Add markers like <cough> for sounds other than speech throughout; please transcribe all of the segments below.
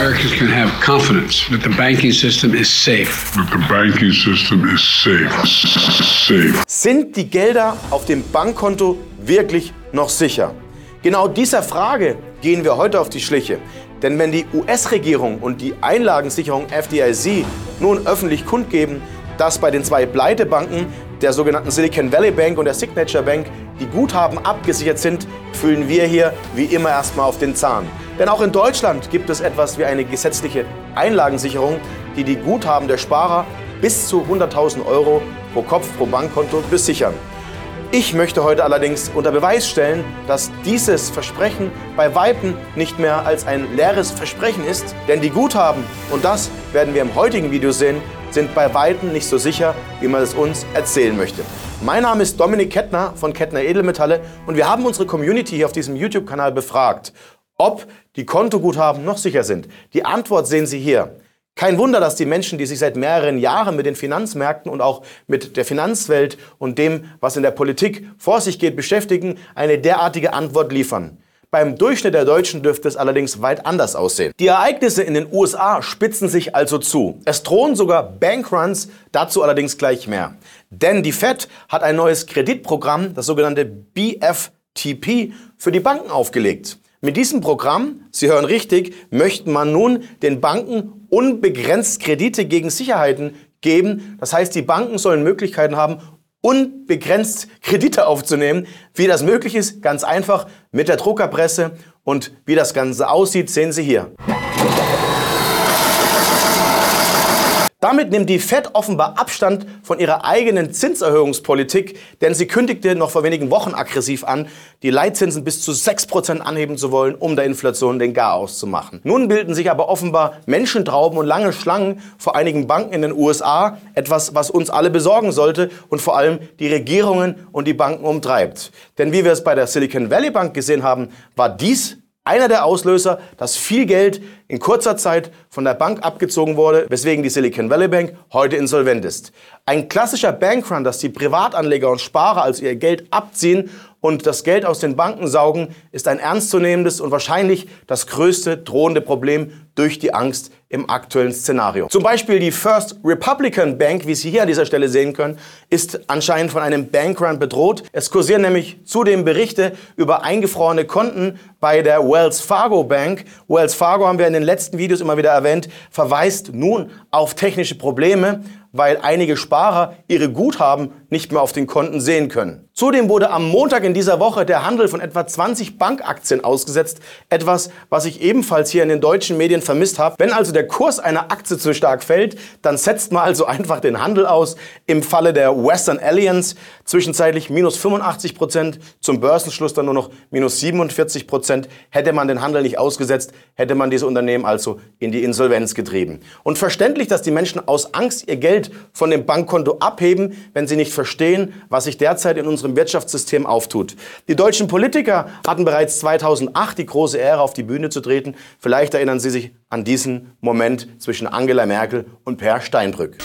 Americans can have confidence that the banking system is safe. That the banking system is safe. Safe. Sind die Gelder auf dem Bankkonto wirklich noch sicher? Genau dieser Frage gehen wir heute auf die Schliche. Denn wenn die US-Regierung und die Einlagensicherung FDIC nun öffentlich kundgeben, dass bei den zwei Pleitebanken, der sogenannten Silicon Valley Bank und der Signature Bank, die Guthaben abgesichert sind, fühlen wir hier wie immer erstmal auf den Zahn. Denn auch in Deutschland gibt es etwas wie eine gesetzliche Einlagensicherung, die die Guthaben der Sparer bis zu 100.000 Euro pro Kopf pro Bankkonto besichern. Ich möchte heute allerdings unter Beweis stellen, dass dieses Versprechen bei Weitem nicht mehr als ein leeres Versprechen ist, denn die Guthaben, und das werden wir im heutigen Video sehen, sind bei Weitem nicht so sicher, wie man es uns erzählen möchte. Mein Name ist Dominik Kettner von Kettner Edelmetalle und wir haben unsere Community hier auf diesem YouTube-Kanal befragt, ob die Kontoguthaben noch sicher sind. Die Antwort sehen Sie hier. Kein Wunder, dass die Menschen, die sich seit mehreren Jahren mit den Finanzmärkten und auch mit der Finanzwelt und dem, was in der Politik vor sich geht, beschäftigen, eine derartige Antwort liefern. Beim Durchschnitt der Deutschen dürfte es allerdings weit anders aussehen. Die Ereignisse in den USA spitzen sich also zu. Es drohen sogar Bankruns, dazu allerdings gleich mehr. Denn die Fed hat ein neues Kreditprogramm, das sogenannte BFTP, für die Banken aufgelegt. Mit diesem Programm, Sie hören richtig, möchte man nun den Banken unbegrenzt Kredite gegen Sicherheiten geben. Das heißt, die Banken sollen Möglichkeiten haben, unbegrenzt Kredite aufzunehmen. Wie das möglich ist, ganz einfach mit der Druckerpresse. Und wie das Ganze aussieht, sehen Sie hier. Damit nimmt die Fed offenbar Abstand von ihrer eigenen Zinserhöhungspolitik, denn sie kündigte noch vor wenigen Wochen aggressiv an, die Leitzinsen bis zu 6% anheben zu wollen, um der Inflation den Garaus zu machen. Nun bilden sich aber offenbar Menschentrauben und lange Schlangen vor einigen Banken in den USA, etwas, was uns alle besorgen sollte und vor allem die Regierungen und die Banken umtreibt. Denn wie wir es bei der Silicon Valley Bank gesehen haben, war dies einer der Auslöser, dass viel Geld in kurzer Zeit von der Bank abgezogen wurde, weswegen die Silicon Valley Bank heute insolvent ist. Ein klassischer Bankrun, dass die Privatanleger und Sparer also ihr Geld abziehen und das Geld aus den Banken saugen, ist ein ernstzunehmendes und wahrscheinlich das größte drohende Problem durch die Angst im aktuellen Szenario. Zum Beispiel die First Republican Bank, wie Sie hier an dieser Stelle sehen können, ist anscheinend von einem Bankrun bedroht. Es kursieren nämlich zudem Berichte über eingefrorene Konten bei der Wells Fargo Bank. Wells Fargo haben wir in den letzten Videos immer wieder erwähnt, verweist nun auf technische Probleme weil einige Sparer ihre Guthaben nicht mehr auf den Konten sehen können. Zudem wurde am Montag in dieser Woche der Handel von etwa 20 Bankaktien ausgesetzt, etwas, was ich ebenfalls hier in den deutschen Medien vermisst habe. Wenn also der Kurs einer Aktie zu stark fällt, dann setzt man also <laughs> einfach den Handel aus. Im Falle der Western Alliance zwischenzeitlich minus 85 Prozent, zum Börsenschluss dann nur noch minus 47 Prozent. Hätte man den Handel nicht ausgesetzt, hätte man diese Unternehmen also in die Insolvenz getrieben. Und verständlich, dass die Menschen aus Angst ihr Geld von dem Bankkonto abheben, wenn sie nicht verstehen, was sich derzeit in unserem Wirtschaftssystem auftut. Die deutschen Politiker hatten bereits 2008 die große Ehre, auf die Bühne zu treten. Vielleicht erinnern Sie sich an diesen Moment zwischen Angela Merkel und Per Steinbrück.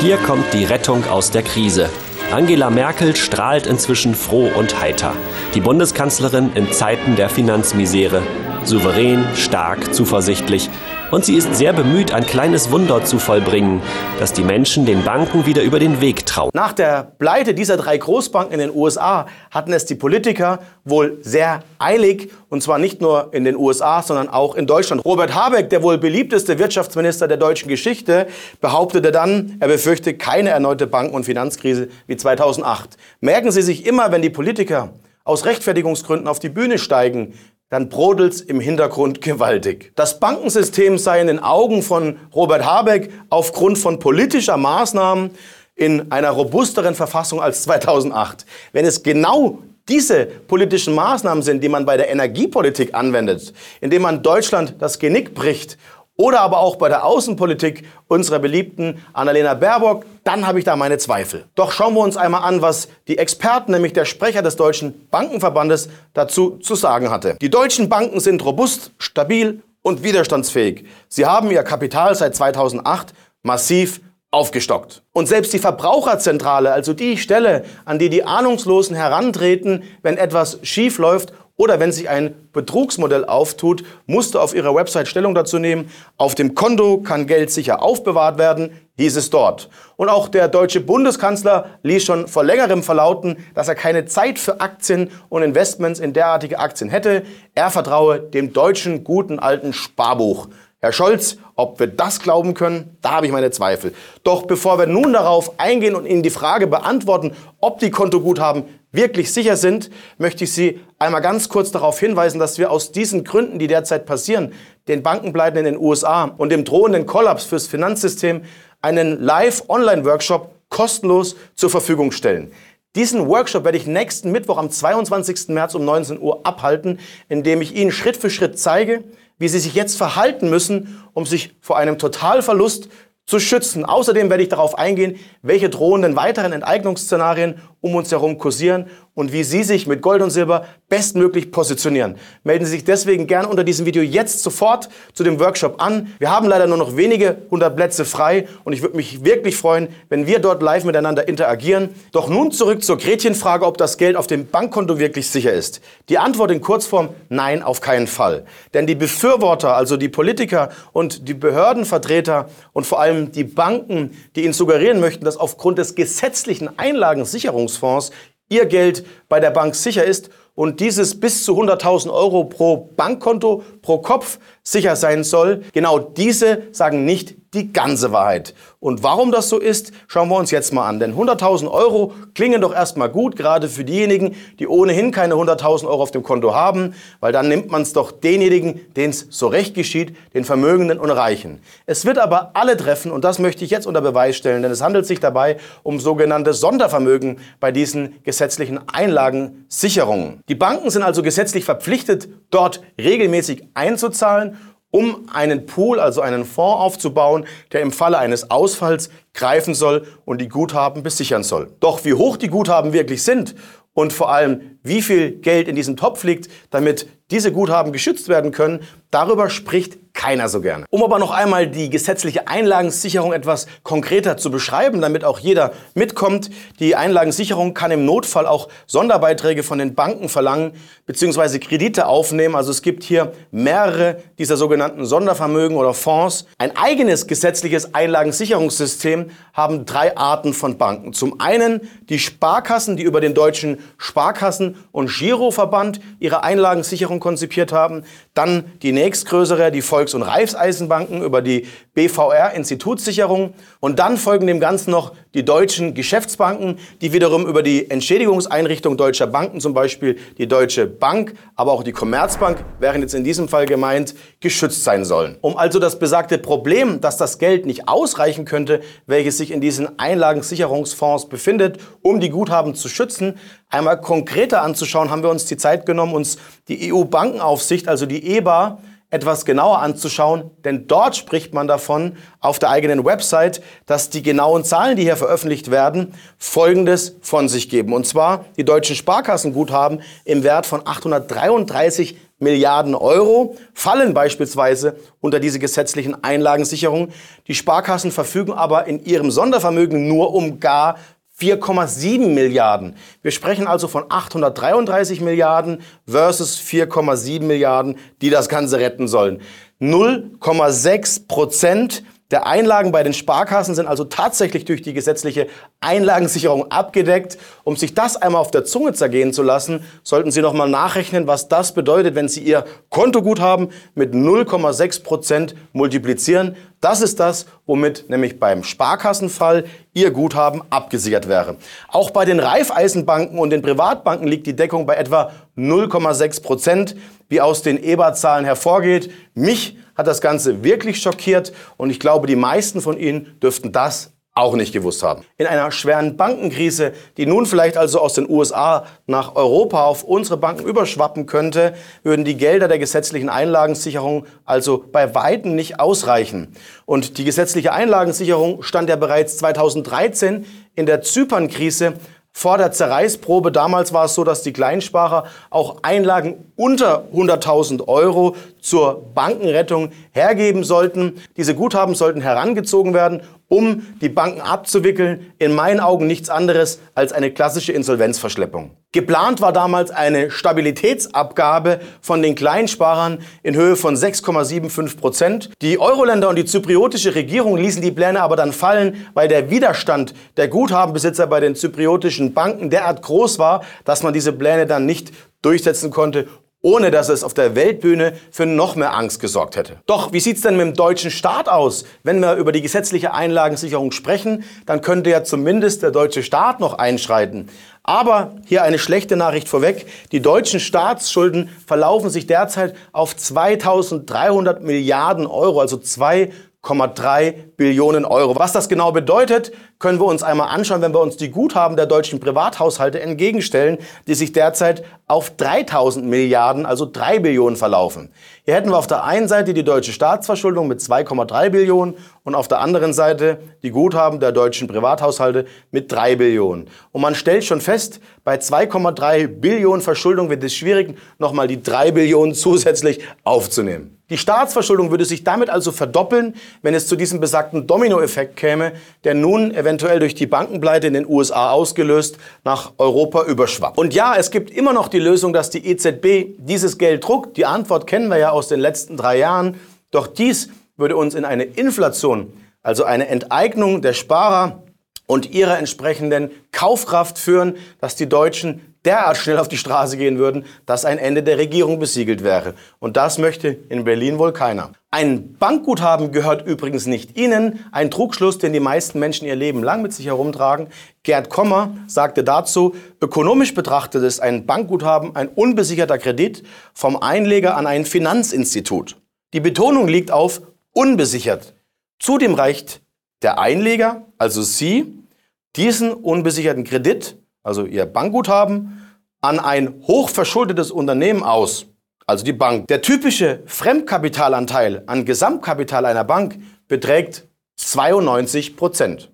Hier kommt die Rettung aus der Krise. Angela Merkel strahlt inzwischen froh und heiter. Die Bundeskanzlerin in Zeiten der Finanzmisere. Souverän, stark, zuversichtlich und sie ist sehr bemüht, ein kleines Wunder zu vollbringen, dass die Menschen den Banken wieder über den Weg trauen. Nach der Pleite dieser drei Großbanken in den USA hatten es die Politiker wohl sehr eilig, und zwar nicht nur in den USA, sondern auch in Deutschland. Robert Habeck, der wohl beliebteste Wirtschaftsminister der deutschen Geschichte, behauptete dann, er befürchte keine erneute Banken- und Finanzkrise wie 2008. Merken Sie sich immer, wenn die Politiker aus Rechtfertigungsgründen auf die Bühne steigen, dann brodelt's im Hintergrund gewaltig. Das Bankensystem sei in den Augen von Robert Habeck aufgrund von politischer Maßnahmen in einer robusteren Verfassung als 2008. Wenn es genau diese politischen Maßnahmen sind, die man bei der Energiepolitik anwendet, indem man Deutschland das Genick bricht oder aber auch bei der Außenpolitik unserer beliebten Annalena Baerbock, dann habe ich da meine Zweifel. Doch schauen wir uns einmal an, was die Experten, nämlich der Sprecher des Deutschen Bankenverbandes, dazu zu sagen hatte. Die deutschen Banken sind robust, stabil und widerstandsfähig. Sie haben ihr Kapital seit 2008 massiv aufgestockt. Und selbst die Verbraucherzentrale, also die Stelle, an die die Ahnungslosen herantreten, wenn etwas schief läuft oder wenn sich ein Betrugsmodell auftut, musste auf ihrer Website Stellung dazu nehmen. Auf dem Konto kann Geld sicher aufbewahrt werden, hieß es dort. Und auch der deutsche Bundeskanzler ließ schon vor längerem verlauten, dass er keine Zeit für Aktien und Investments in derartige Aktien hätte. Er vertraue dem deutschen guten alten Sparbuch. Herr Scholz, ob wir das glauben können, da habe ich meine Zweifel. Doch bevor wir nun darauf eingehen und Ihnen die Frage beantworten, ob die Kontoguthaben wirklich sicher sind, möchte ich Sie einmal ganz kurz darauf hinweisen, dass wir aus diesen Gründen, die derzeit passieren, den Bankenpleiten in den USA und dem drohenden Kollaps fürs Finanzsystem einen Live-Online-Workshop kostenlos zur Verfügung stellen. Diesen Workshop werde ich nächsten Mittwoch am 22. März um 19 Uhr abhalten, indem ich Ihnen Schritt für Schritt zeige, wie Sie sich jetzt verhalten müssen, um sich vor einem Totalverlust zu schützen. Außerdem werde ich darauf eingehen, welche drohenden weiteren Enteignungsszenarien um uns herum kursieren und wie Sie sich mit Gold und Silber bestmöglich positionieren. Melden Sie sich deswegen gerne unter diesem Video jetzt sofort zu dem Workshop an. Wir haben leider nur noch wenige hundert Plätze frei und ich würde mich wirklich freuen, wenn wir dort live miteinander interagieren. Doch nun zurück zur Gretchenfrage, ob das Geld auf dem Bankkonto wirklich sicher ist. Die Antwort in Kurzform, nein, auf keinen Fall. Denn die Befürworter, also die Politiker und die Behördenvertreter und vor allem die Banken, die Ihnen suggerieren möchten, dass aufgrund des gesetzlichen Einlagensicherungsfonds Ihr Geld bei der Bank sicher ist und dieses bis zu 100.000 Euro pro Bankkonto, pro Kopf sicher sein soll. Genau diese sagen nicht die ganze Wahrheit. Und warum das so ist, schauen wir uns jetzt mal an. Denn 100.000 Euro klingen doch erstmal gut, gerade für diejenigen, die ohnehin keine 100.000 Euro auf dem Konto haben, weil dann nimmt man es doch denjenigen, denen es so recht geschieht, den Vermögenden und Reichen. Es wird aber alle treffen und das möchte ich jetzt unter Beweis stellen, denn es handelt sich dabei um sogenannte Sondervermögen bei diesen gesetzlichen Einlagensicherungen. Die Banken sind also gesetzlich verpflichtet, dort regelmäßig einzuzahlen um einen Pool, also einen Fonds aufzubauen, der im Falle eines Ausfalls greifen soll und die Guthaben besichern soll. Doch wie hoch die Guthaben wirklich sind und vor allem wie viel Geld in diesem Topf liegt, damit diese Guthaben geschützt werden können, darüber spricht keiner so gerne. Um aber noch einmal die gesetzliche Einlagensicherung etwas konkreter zu beschreiben, damit auch jeder mitkommt, die Einlagensicherung kann im Notfall auch Sonderbeiträge von den Banken verlangen bzw. Kredite aufnehmen. Also es gibt hier mehrere dieser sogenannten Sondervermögen oder Fonds. Ein eigenes gesetzliches Einlagensicherungssystem haben drei Arten von Banken. Zum einen die Sparkassen, die über den deutschen Sparkassen- und Giroverband ihre Einlagensicherung konzipiert haben. Dann die nächstgrößere, die Volks- und Raiffeisenbanken über die BVR Institutssicherung. Und dann folgen dem Ganzen noch die deutschen Geschäftsbanken, die wiederum über die Entschädigungseinrichtung deutscher Banken, zum Beispiel die Deutsche Bank, aber auch die Commerzbank, wären jetzt in diesem Fall gemeint, geschützt sein sollen. Um also das besagte Problem, dass das Geld nicht ausreichen könnte, welches sich in diesen Einlagensicherungsfonds befindet, um die Guthaben zu schützen, einmal konkreter anzuschauen, haben wir uns die Zeit genommen, uns die EU-Bankenaufsicht, also die EBA, etwas genauer anzuschauen, denn dort spricht man davon auf der eigenen Website, dass die genauen Zahlen, die hier veröffentlicht werden, Folgendes von sich geben. Und zwar die deutschen Sparkassenguthaben im Wert von 833 Milliarden Euro fallen beispielsweise unter diese gesetzlichen Einlagensicherungen. Die Sparkassen verfügen aber in ihrem Sondervermögen nur um gar 4,7 Milliarden. Wir sprechen also von 833 Milliarden versus 4,7 Milliarden, die das Ganze retten sollen. 0,6 Prozent der Einlagen bei den Sparkassen sind also tatsächlich durch die gesetzliche Einlagensicherung abgedeckt. Um sich das einmal auf der Zunge zergehen zu lassen, sollten Sie noch mal nachrechnen, was das bedeutet, wenn Sie Ihr Kontoguthaben mit 0,6 Prozent multiplizieren. Das ist das, womit nämlich beim Sparkassenfall Ihr Guthaben abgesichert wäre. Auch bei den Raiffeisenbanken und den Privatbanken liegt die Deckung bei etwa 0,6 Prozent, wie aus den EBA-Zahlen hervorgeht. Mich hat das Ganze wirklich schockiert und ich glaube, die meisten von Ihnen dürften das auch nicht gewusst haben. In einer schweren Bankenkrise, die nun vielleicht also aus den USA nach Europa auf unsere Banken überschwappen könnte, würden die Gelder der gesetzlichen Einlagensicherung also bei weitem nicht ausreichen. Und die gesetzliche Einlagensicherung stand ja bereits 2013 in der Zypernkrise vor der Zerreißprobe damals war es so, dass die Kleinsparer auch Einlagen unter 100.000 Euro zur Bankenrettung hergeben sollten. Diese Guthaben sollten herangezogen werden um die Banken abzuwickeln. In meinen Augen nichts anderes als eine klassische Insolvenzverschleppung. Geplant war damals eine Stabilitätsabgabe von den Kleinsparern in Höhe von 6,75 Prozent. Die Euroländer und die zypriotische Regierung ließen die Pläne aber dann fallen, weil der Widerstand der Guthabenbesitzer bei den zypriotischen Banken derart groß war, dass man diese Pläne dann nicht durchsetzen konnte ohne dass es auf der Weltbühne für noch mehr Angst gesorgt hätte. Doch wie sieht's denn mit dem deutschen Staat aus? Wenn wir über die gesetzliche Einlagensicherung sprechen, dann könnte ja zumindest der deutsche Staat noch einschreiten. Aber hier eine schlechte Nachricht vorweg. Die deutschen Staatsschulden verlaufen sich derzeit auf 2300 Milliarden Euro, also 2 1,3 Billionen Euro. Was das genau bedeutet, können wir uns einmal anschauen, wenn wir uns die Guthaben der deutschen Privathaushalte entgegenstellen, die sich derzeit auf 3000 Milliarden, also 3 Billionen verlaufen. Hier hätten wir auf der einen Seite die deutsche Staatsverschuldung mit 2,3 Billionen und auf der anderen Seite die Guthaben der deutschen Privathaushalte mit 3 Billionen. Und man stellt schon fest, bei 2,3 Billionen Verschuldung wird es schwierig, nochmal die 3 Billionen zusätzlich aufzunehmen. Die Staatsverschuldung würde sich damit also verdoppeln, wenn es zu diesem besagten Dominoeffekt käme, der nun eventuell durch die Bankenpleite in den USA ausgelöst nach Europa überschwappt. Und ja, es gibt immer noch die Lösung, dass die EZB dieses Geld druckt. Die Antwort kennen wir ja aus den letzten drei Jahren. Doch dies würde uns in eine Inflation, also eine Enteignung der Sparer und ihrer entsprechenden Kaufkraft führen, dass die Deutschen derart schnell auf die Straße gehen würden, dass ein Ende der Regierung besiegelt wäre. Und das möchte in Berlin wohl keiner. Ein Bankguthaben gehört übrigens nicht Ihnen. Ein Trugschluss, den die meisten Menschen ihr Leben lang mit sich herumtragen. Gerd Kommer sagte dazu, ökonomisch betrachtet ist ein Bankguthaben ein unbesicherter Kredit vom Einleger an ein Finanzinstitut. Die Betonung liegt auf unbesichert. Zudem reicht der Einleger, also Sie, diesen unbesicherten Kredit also ihr Bankguthaben, an ein hochverschuldetes Unternehmen aus, also die Bank. Der typische Fremdkapitalanteil an Gesamtkapital einer Bank beträgt 92 Prozent.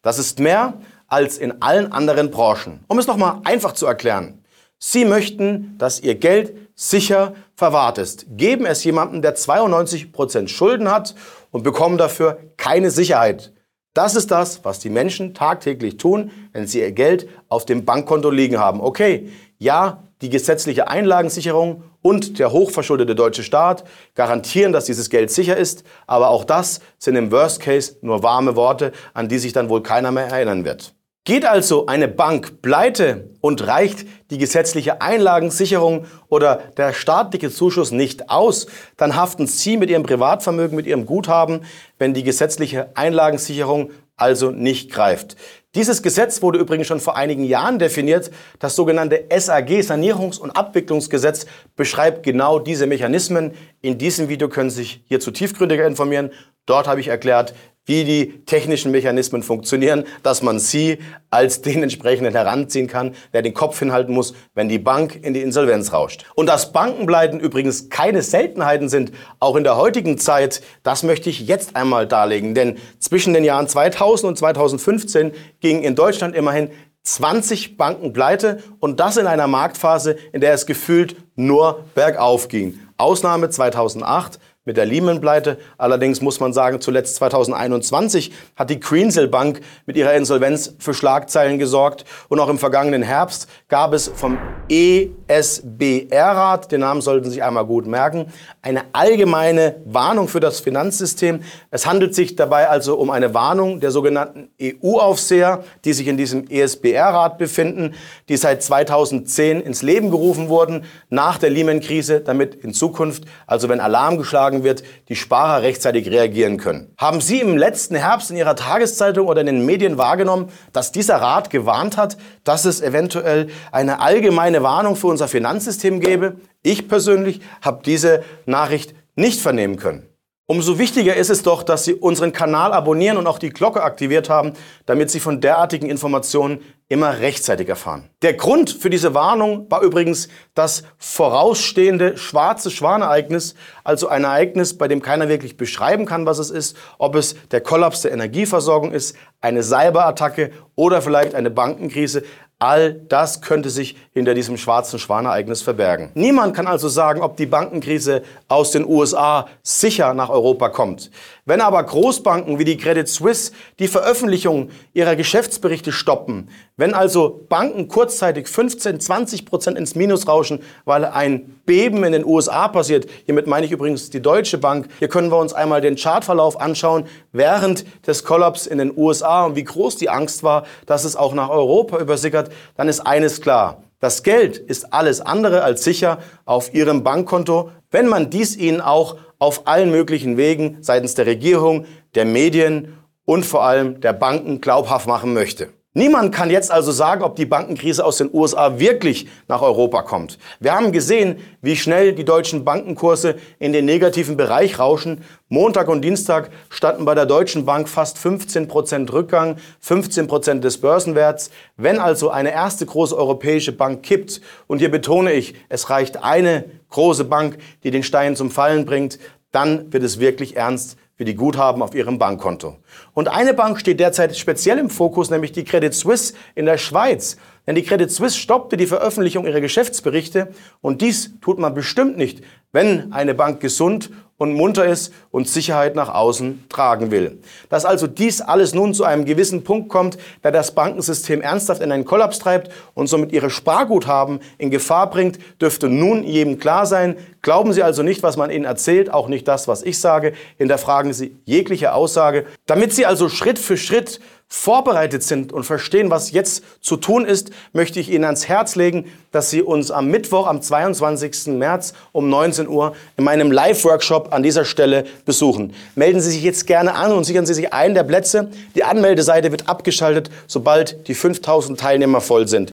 Das ist mehr als in allen anderen Branchen. Um es nochmal einfach zu erklären. Sie möchten, dass Ihr Geld sicher verwahrt ist. Geben es jemandem, der 92 Prozent Schulden hat und bekommen dafür keine Sicherheit. Das ist das, was die Menschen tagtäglich tun, wenn sie ihr Geld auf dem Bankkonto liegen haben. Okay, ja, die gesetzliche Einlagensicherung und der hochverschuldete deutsche Staat garantieren, dass dieses Geld sicher ist, aber auch das sind im Worst Case nur warme Worte, an die sich dann wohl keiner mehr erinnern wird. Geht also eine Bank pleite und reicht die gesetzliche Einlagensicherung oder der staatliche Zuschuss nicht aus, dann haften Sie mit Ihrem Privatvermögen, mit Ihrem Guthaben, wenn die gesetzliche Einlagensicherung also nicht greift. Dieses Gesetz wurde übrigens schon vor einigen Jahren definiert. Das sogenannte SAG, Sanierungs- und Abwicklungsgesetz, beschreibt genau diese Mechanismen. In diesem Video können Sie sich hierzu tiefgründiger informieren. Dort habe ich erklärt, wie die technischen Mechanismen funktionieren, dass man sie als den entsprechenden heranziehen kann, der den Kopf hinhalten muss, wenn die Bank in die Insolvenz rauscht. Und dass Bankenpleiten übrigens keine Seltenheiten sind, auch in der heutigen Zeit, das möchte ich jetzt einmal darlegen. Denn zwischen den Jahren 2000 und 2015 gingen in Deutschland immerhin 20 Banken pleite und das in einer Marktphase, in der es gefühlt nur bergauf ging. Ausnahme 2008 mit der Lehman-Pleite. Allerdings muss man sagen, zuletzt 2021 hat die Greensill Bank mit ihrer Insolvenz für Schlagzeilen gesorgt. Und auch im vergangenen Herbst gab es vom ESBR-Rat, den Namen sollten Sie sich einmal gut merken, eine allgemeine Warnung für das Finanzsystem. Es handelt sich dabei also um eine Warnung der sogenannten EU-Aufseher, die sich in diesem ESBR-Rat befinden, die seit 2010 ins Leben gerufen wurden, nach der Lehman-Krise, damit in Zukunft, also wenn Alarm geschlagen wird, die Sparer rechtzeitig reagieren können. Haben Sie im letzten Herbst in Ihrer Tageszeitung oder in den Medien wahrgenommen, dass dieser Rat gewarnt hat, dass es eventuell eine allgemeine Warnung für unser Finanzsystem gäbe? Ich persönlich habe diese Nachricht nicht vernehmen können. Umso wichtiger ist es doch, dass Sie unseren Kanal abonnieren und auch die Glocke aktiviert haben, damit Sie von derartigen Informationen immer rechtzeitig erfahren. Der Grund für diese Warnung war übrigens das vorausstehende schwarze Schwanereignis, also ein Ereignis, bei dem keiner wirklich beschreiben kann, was es ist, ob es der Kollaps der Energieversorgung ist, eine Cyberattacke oder vielleicht eine Bankenkrise. All das könnte sich hinter diesem schwarzen Schwanereignis verbergen. Niemand kann also sagen, ob die Bankenkrise aus den USA sicher nach Europa kommt. Wenn aber Großbanken wie die Credit Suisse die Veröffentlichung ihrer Geschäftsberichte stoppen, wenn also Banken kurzzeitig 15, 20 Prozent ins Minus rauschen, weil ein Beben in den USA passiert, hiermit meine ich übrigens die Deutsche Bank, hier können wir uns einmal den Chartverlauf anschauen während des Kollaps in den USA und wie groß die Angst war, dass es auch nach Europa übersickert, dann ist eines klar. Das Geld ist alles andere als sicher auf Ihrem Bankkonto, wenn man dies Ihnen auch auf allen möglichen Wegen seitens der Regierung, der Medien und vor allem der Banken glaubhaft machen möchte. Niemand kann jetzt also sagen, ob die Bankenkrise aus den USA wirklich nach Europa kommt. Wir haben gesehen, wie schnell die deutschen Bankenkurse in den negativen Bereich rauschen. Montag und Dienstag standen bei der Deutschen Bank fast 15 Prozent Rückgang, 15 Prozent des Börsenwerts. Wenn also eine erste große europäische Bank kippt, und hier betone ich, es reicht eine große Bank, die den Stein zum Fallen bringt, dann wird es wirklich ernst für die Guthaben auf ihrem Bankkonto. Und eine Bank steht derzeit speziell im Fokus, nämlich die Credit Suisse in der Schweiz. Denn die Credit Suisse stoppte die Veröffentlichung ihrer Geschäftsberichte und dies tut man bestimmt nicht, wenn eine Bank gesund und munter ist und Sicherheit nach außen tragen will. Dass also dies alles nun zu einem gewissen Punkt kommt, der das Bankensystem ernsthaft in einen Kollaps treibt und somit ihre Sparguthaben in Gefahr bringt, dürfte nun jedem klar sein. Glauben Sie also nicht, was man Ihnen erzählt, auch nicht das, was ich sage. Hinterfragen Sie jegliche Aussage. Damit Sie also Schritt für Schritt vorbereitet sind und verstehen, was jetzt zu tun ist, möchte ich Ihnen ans Herz legen, dass Sie uns am Mittwoch, am 22. März um 19 Uhr in meinem Live-Workshop an dieser Stelle besuchen. Melden Sie sich jetzt gerne an und sichern Sie sich einen der Plätze. Die Anmeldeseite wird abgeschaltet, sobald die 5000 Teilnehmer voll sind.